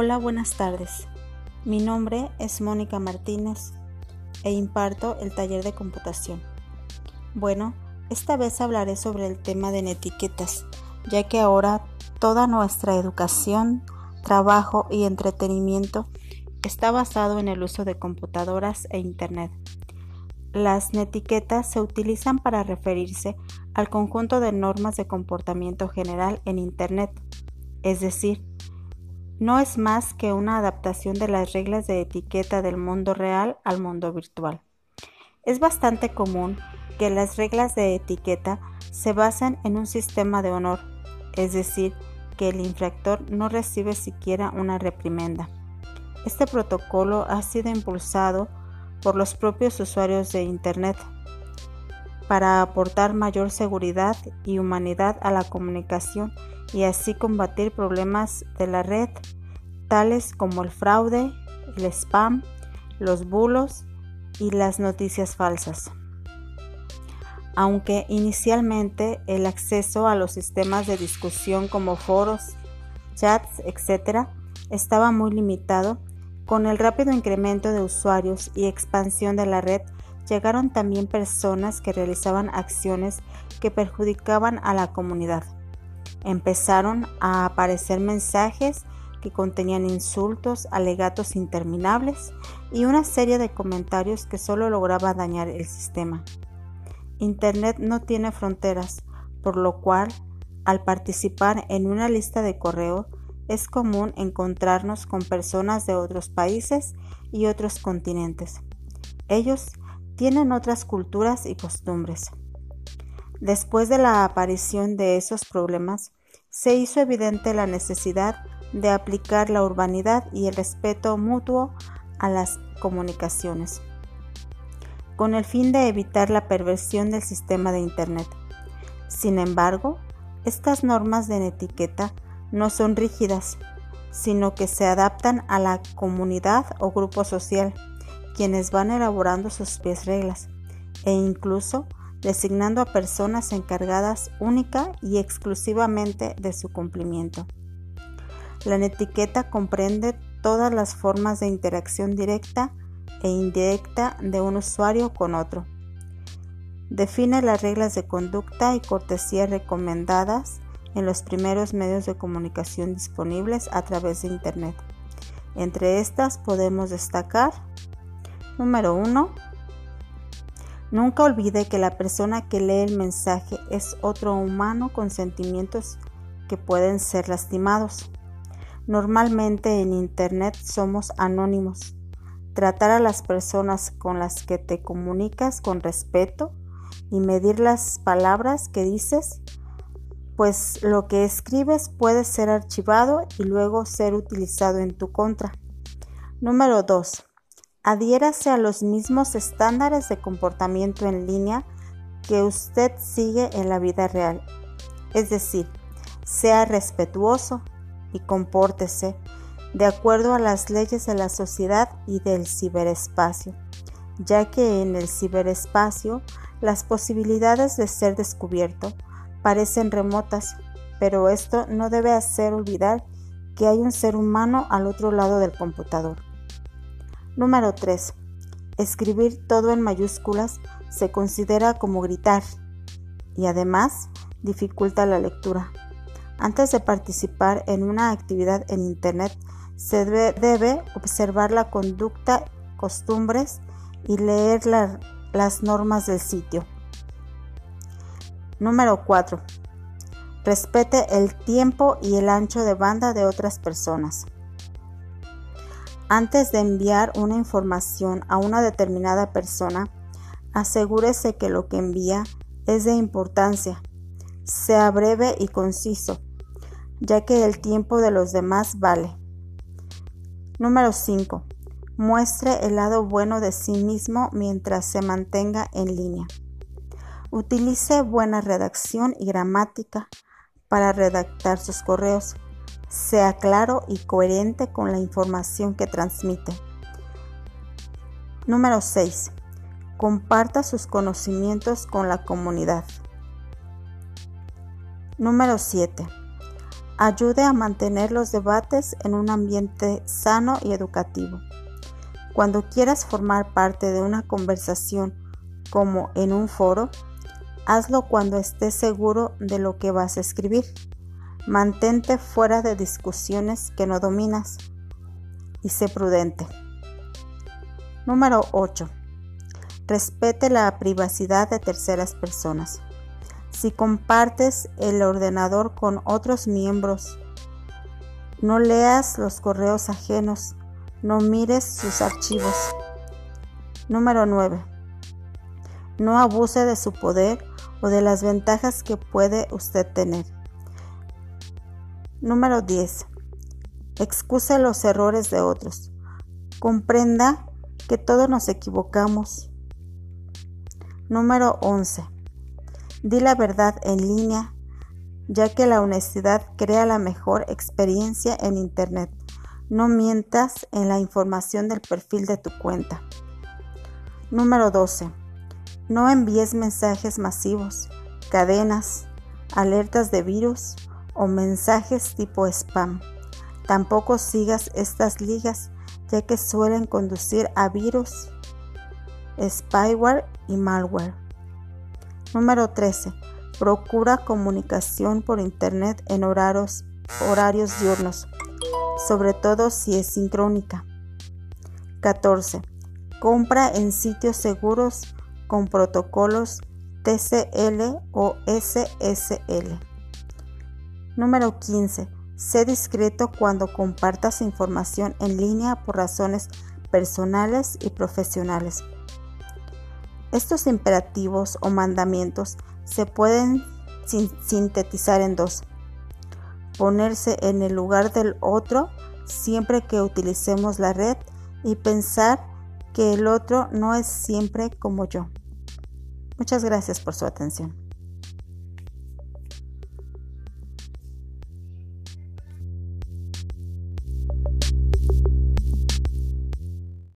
Hola, buenas tardes. Mi nombre es Mónica Martínez e imparto el taller de computación. Bueno, esta vez hablaré sobre el tema de etiquetas, ya que ahora toda nuestra educación, trabajo y entretenimiento está basado en el uso de computadoras e Internet. Las netiquetas se utilizan para referirse al conjunto de normas de comportamiento general en Internet, es decir, no es más que una adaptación de las reglas de etiqueta del mundo real al mundo virtual. Es bastante común que las reglas de etiqueta se basen en un sistema de honor, es decir, que el infractor no recibe siquiera una reprimenda. Este protocolo ha sido impulsado por los propios usuarios de Internet para aportar mayor seguridad y humanidad a la comunicación y así combatir problemas de la red, tales como el fraude, el spam, los bulos y las noticias falsas. Aunque inicialmente el acceso a los sistemas de discusión como foros, chats, etc., estaba muy limitado, con el rápido incremento de usuarios y expansión de la red, llegaron también personas que realizaban acciones que perjudicaban a la comunidad. Empezaron a aparecer mensajes que contenían insultos, alegatos interminables y una serie de comentarios que solo lograba dañar el sistema. Internet no tiene fronteras, por lo cual, al participar en una lista de correo, es común encontrarnos con personas de otros países y otros continentes. Ellos tienen otras culturas y costumbres. Después de la aparición de esos problemas, se hizo evidente la necesidad de aplicar la urbanidad y el respeto mutuo a las comunicaciones, con el fin de evitar la perversión del sistema de Internet. Sin embargo, estas normas de etiqueta no son rígidas, sino que se adaptan a la comunidad o grupo social, quienes van elaborando sus pies reglas e incluso designando a personas encargadas única y exclusivamente de su cumplimiento. La etiqueta comprende todas las formas de interacción directa e indirecta de un usuario con otro. Define las reglas de conducta y cortesía recomendadas en los primeros medios de comunicación disponibles a través de Internet. Entre estas podemos destacar, número 1, nunca olvide que la persona que lee el mensaje es otro humano con sentimientos que pueden ser lastimados. Normalmente en Internet somos anónimos. Tratar a las personas con las que te comunicas con respeto y medir las palabras que dices pues lo que escribes puede ser archivado y luego ser utilizado en tu contra. Número 2. Adhiérase a los mismos estándares de comportamiento en línea que usted sigue en la vida real. Es decir, sea respetuoso y compórtese de acuerdo a las leyes de la sociedad y del ciberespacio, ya que en el ciberespacio las posibilidades de ser descubierto parecen remotas, pero esto no debe hacer olvidar que hay un ser humano al otro lado del computador. Número 3. Escribir todo en mayúsculas se considera como gritar y además dificulta la lectura. Antes de participar en una actividad en Internet, se debe, observar la conducta, costumbres y leer las normas del sitio. Número 4. Respete el tiempo y el ancho de banda de otras personas. Antes de enviar una información a una determinada persona, asegúrese que lo que envía es de importancia, sea breve y conciso, ya que el tiempo de los demás vale. Número 5. Muestre el lado bueno de sí mismo mientras se mantenga en línea. Utilice buena redacción y gramática para redactar sus correos. Sea claro y coherente con la información que transmite. Número 6. Comparta sus conocimientos con la comunidad. Número 7. Ayude a mantener los debates en un ambiente sano y educativo. Cuando quieras formar parte de una conversación como en un foro, hazlo cuando estés seguro de lo que vas a escribir. Mantente fuera de discusiones que no dominas y sé prudente. Número 8. Respete la privacidad de terceras personas. Si compartes el ordenador con otros miembros, no leas los correos ajenos no mires sus archivos. Número 9. No abuse de su poder o de las ventajas que puede usted tener. Número 10. Excuse los errores de otros. Comprenda que todos nos equivocamos. Número 11. Di la verdad en línea, ya que la honestidad crea la mejor experiencia en Internet. No mientas en la información del perfil de tu cuenta. Número 12. No envíes mensajes masivos, cadenas, alertas de virus o mensajes tipo spam. Tampoco sigas estas ligas ya que suelen conducir a virus, spyware y malware. Número 13. Procura comunicación por Internet en horarios, diurnos sobre todo si es sincrónica. 14. Compra en sitios seguros con protocolos TCL o SSL. Número 15. Sé discreto cuando compartas información en línea por razones personales y profesionales. Estos imperativos o mandamientos se pueden sintetizar en dos ponerse en el lugar del otro siempre que utilicemos la red y pensar que el otro no es siempre como yo. Muchas gracias por su atención.